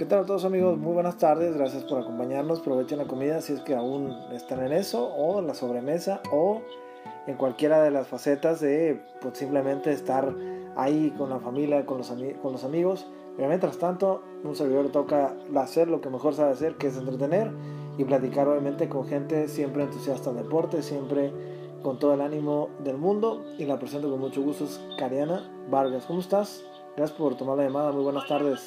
¿Qué tal a todos amigos? Muy buenas tardes, gracias por acompañarnos. Aprovechen la comida si es que aún están en eso, o en la sobremesa, o en cualquiera de las facetas de pues, simplemente estar ahí con la familia, con los, con los amigos. Pero mientras tanto, un servidor toca hacer lo que mejor sabe hacer, que es entretener y platicar obviamente con gente siempre entusiasta del deporte, siempre con todo el ánimo del mundo. Y la presento con mucho gusto es Cariana Vargas. ¿Cómo estás? Gracias por tomar la llamada. Muy buenas tardes.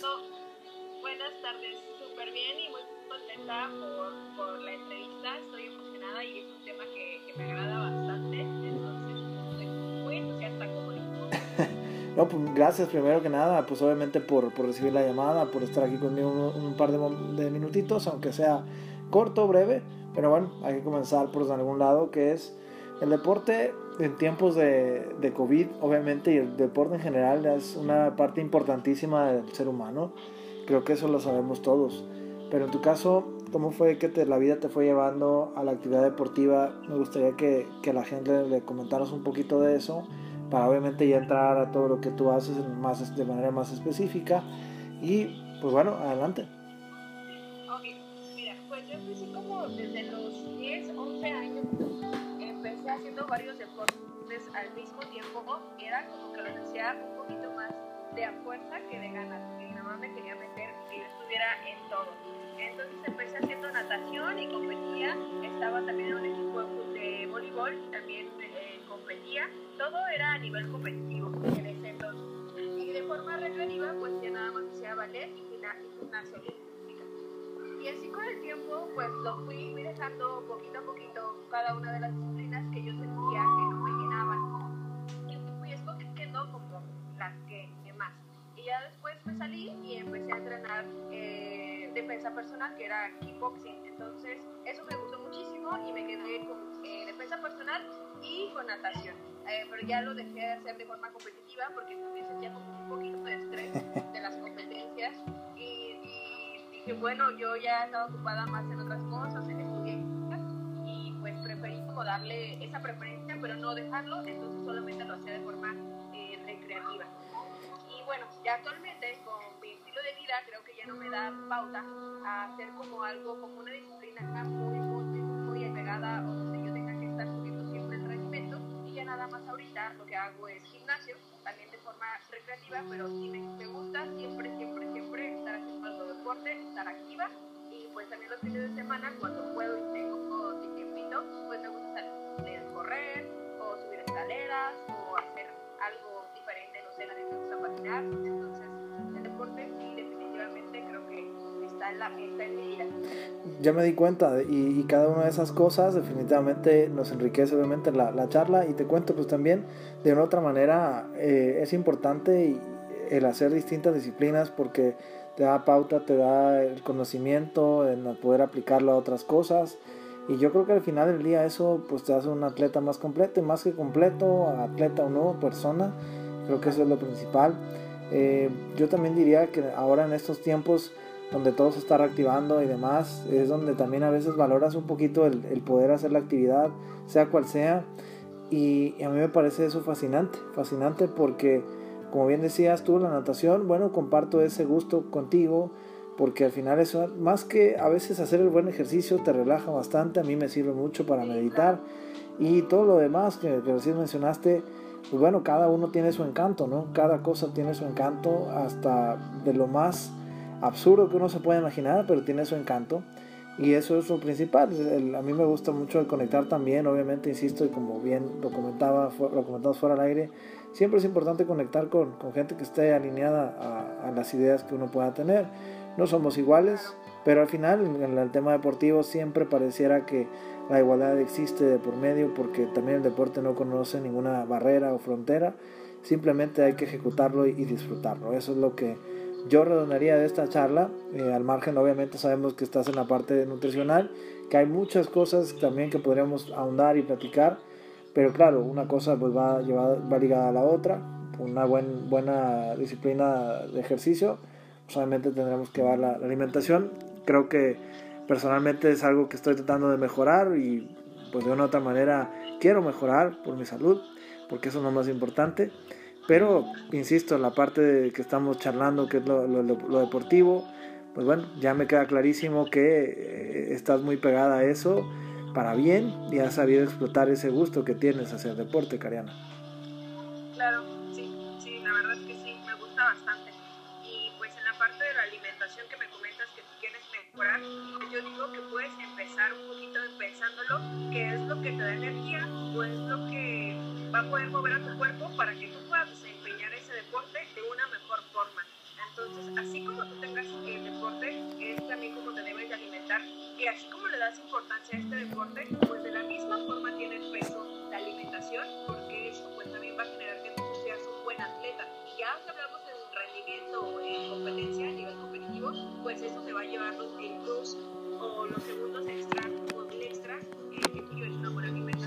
No, pues gracias primero que nada, pues obviamente por, por recibir la llamada, por estar aquí conmigo un, par de, de, minutitos, aunque sea corto, breve, pero bueno, hay que comenzar por algún lado, que es el deporte en tiempos de, de, COVID, obviamente, y el deporte en general es una parte importantísima del ser humano. Creo que eso lo sabemos todos. Pero en tu caso, ¿cómo fue que la vida te fue llevando a la actividad deportiva? Me gustaría que, que la gente le comentaras un poquito de eso, para obviamente ya entrar a todo lo que tú haces más, de manera más específica. Y pues bueno, adelante. Ok, mira, pues yo empecé como desde los 10, 11 años haciendo varios deportes al mismo tiempo, era como que lo hacía un poquito más de fuerza que de ganas. Mi mamá me quería meter que yo estuviera en todo. Entonces empecé haciendo natación y competía. Estaba también en un equipo de voleibol, también competía. Todo era a nivel competitivo en ese entonces. Y de forma recreativa, pues ya nada más hacía ballet y gimnasio y así con el tiempo, pues lo fui, dejando poquito a poquito cada una de las disciplinas que yo sentía que no me llenaban. Y fui escogiendo como las que, más. Y ya después me salí y empecé a entrenar eh, defensa personal, que era kickboxing. Entonces, eso me gustó muchísimo y me quedé con eh, defensa personal y con natación. Eh, pero ya lo dejé de hacer de forma competitiva porque también sentía como un poquito de estrés de las competencias que bueno, yo ya estaba ocupada más en otras cosas, en estudiar y pues preferí como darle esa preferencia, pero no dejarlo, entonces solamente lo hacía de forma eh, recreativa. Y bueno, ya actualmente con mi estilo de vida creo que ya no me da pauta a hacer como algo, como una disciplina muy, muy, muy apegada nada más ahorita lo que hago es gimnasio, también de forma recreativa, pero sí me, gusta siempre, siempre, siempre estar haciendo deporte, estar activa. Y pues también los fines de semana cuando puedo y tengo tiempito, pues me gusta salir correr o subir escaleras o hacer algo diferente, no sé, a mí me gusta patinar, entonces el deporte la, está en mi vida. Ya me di cuenta y, y, cada una de esas cosas definitivamente nos enriquece obviamente la, la charla y te cuento pues también de una otra manera eh, es importante el hacer distintas disciplinas porque te da pauta, te da el conocimiento en poder aplicarlo a otras cosas. Y yo creo que al final del día eso pues te hace un atleta más completo y más que completo, atleta o no, persona. Creo que eso es lo principal. Eh, yo también diría que ahora en estos tiempos donde todo se está reactivando y demás, es donde también a veces valoras un poquito el, poder hacer la actividad, sea cual sea. Y, y a mí me parece eso fascinante, fascinante porque como bien decías tú, la natación, bueno, comparto ese gusto contigo, porque al final eso, más que a veces hacer el buen ejercicio, te relaja bastante, a mí me sirve mucho para meditar, y todo lo demás que, recién mencionaste, pues bueno, cada uno tiene su encanto, ¿no? Cada cosa tiene su encanto, hasta de lo más absurdo que uno se puede imaginar, pero tiene su encanto. Y eso es lo principal. a mí me gusta mucho el conectar también, obviamente, insisto, y como bien lo comentaba, lo comentamos fuera del aire, siempre es importante conectar con, con gente que esté alineada a, las ideas que uno pueda tener. No somos iguales, pero al final en el tema deportivo siempre pareciera que la igualdad existe de por medio porque también el deporte no conoce ninguna barrera o frontera. Simplemente hay que ejecutarlo y disfrutarlo. Eso es lo que yo redondaría de esta charla. Eh, al margen, obviamente, sabemos que estás en la parte nutricional, que hay muchas cosas también que podríamos ahondar y platicar, pero claro, una cosa pues va, va ligada a la otra. Una buen, buena disciplina de ejercicio, pues, obviamente tendremos que ver la, la alimentación. Creo que personalmente es algo que estoy tratando de mejorar y pues de una u otra manera quiero mejorar por mi salud, porque eso es lo más importante. Pero, insisto, la parte de que estamos charlando, que es lo, deportivo, pues bueno, ya me queda clarísimo que eh, estás muy pegada a eso para bien y has sabido explotar ese gusto que tienes hacia el deporte, Cariana. Claro, sí, sí, la verdad es que sí, me gusta bastante. Y pues en la parte de la alimentación que me comentas que tú quieres mejorar, pues yo digo que puedes empezar un poquito pensándolo, qué es lo que te da energía o es lo que va a poder mover a tu cuerpo para que tú puedas desempeñar ese deporte de una mejor forma. Entonces, así como tú tengas el deporte, es también como te debes de alimentar. Y así como le das importancia a este deporte, pues de la misma forma tiene el peso la alimentación, porque eso pues también va a generar que tú seas un buen atleta. Y ya que hablamos de un rendimiento en competencia a nivel competitivo, pues eso te va a llevar los plus o los segundos extra o mil extra eh, que tú lleves una buena alimentación.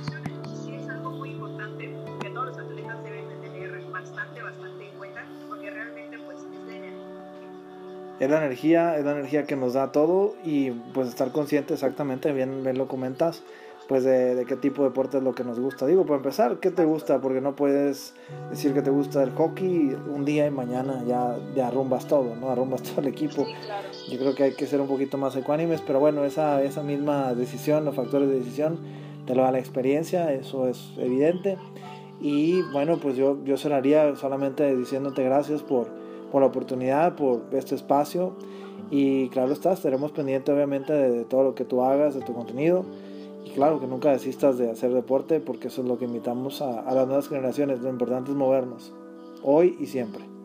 Es la energía, es la energía que nos da todo y pues estar consciente exactamente, bien, bien lo comentas, pues de, de, qué tipo de deporte es lo que nos gusta. Digo, para empezar, ¿qué te gusta? Porque no puedes decir que te gusta el hockey un día y mañana ya, ya arrumbas todo, ¿no? Arrumbas todo el equipo. Sí, claro. Yo creo que hay que ser un poquito más ecuánimes, pero bueno, esa, esa misma decisión, los factores de decisión, te lo da la experiencia, eso es evidente. Y bueno, pues yo, yo cerraría solamente diciéndote gracias por, por la oportunidad, por este espacio. Y claro está, estaremos pendientes obviamente de, todo lo que tú hagas, de tu contenido y claro, que nunca desistas de hacer deporte porque eso es lo que invitamos a, a, las nuevas generaciones. Lo importante es movernos, hoy y siempre.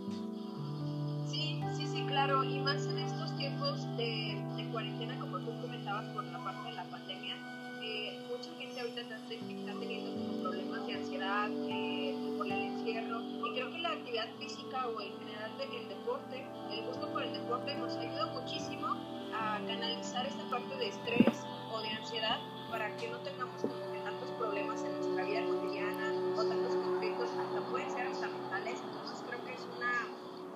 Parte de estrés o de ansiedad para que no tengamos como que tantos problemas en nuestra vida cotidiana o tantos conflictos, hasta pueden ser hasta mentales. Entonces creo que es una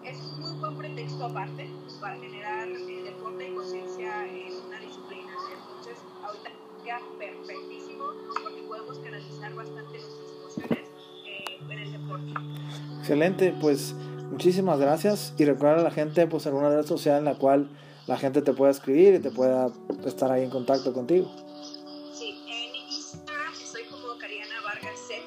es un muy buen pretexto aparte para generar eh, deporte y conciencia en una disciplina. Entonces ahorita queda perfectísimo porque podemos canalizar bastante nuestras emociones eh, en el deporte. Excelente, pues muchísimas gracias y recuerda a la gente pues alguna red social en la cual la gente te pueda escribir y te pueda estar ahí en contacto contigo. Sí, en Instagram estoy como Cariana Vargas Z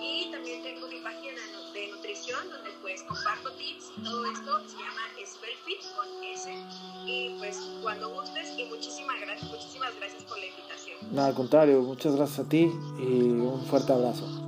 y también tengo mi página de nutrición donde pues comparto tips y todo esto se llama Spellfit con S y pues cuando gustes y muchísimas gracias, muchísimas gracias por la invitación. Nada, al contrario, muchas gracias a ti y un fuerte abrazo. Un fuerte abrazo.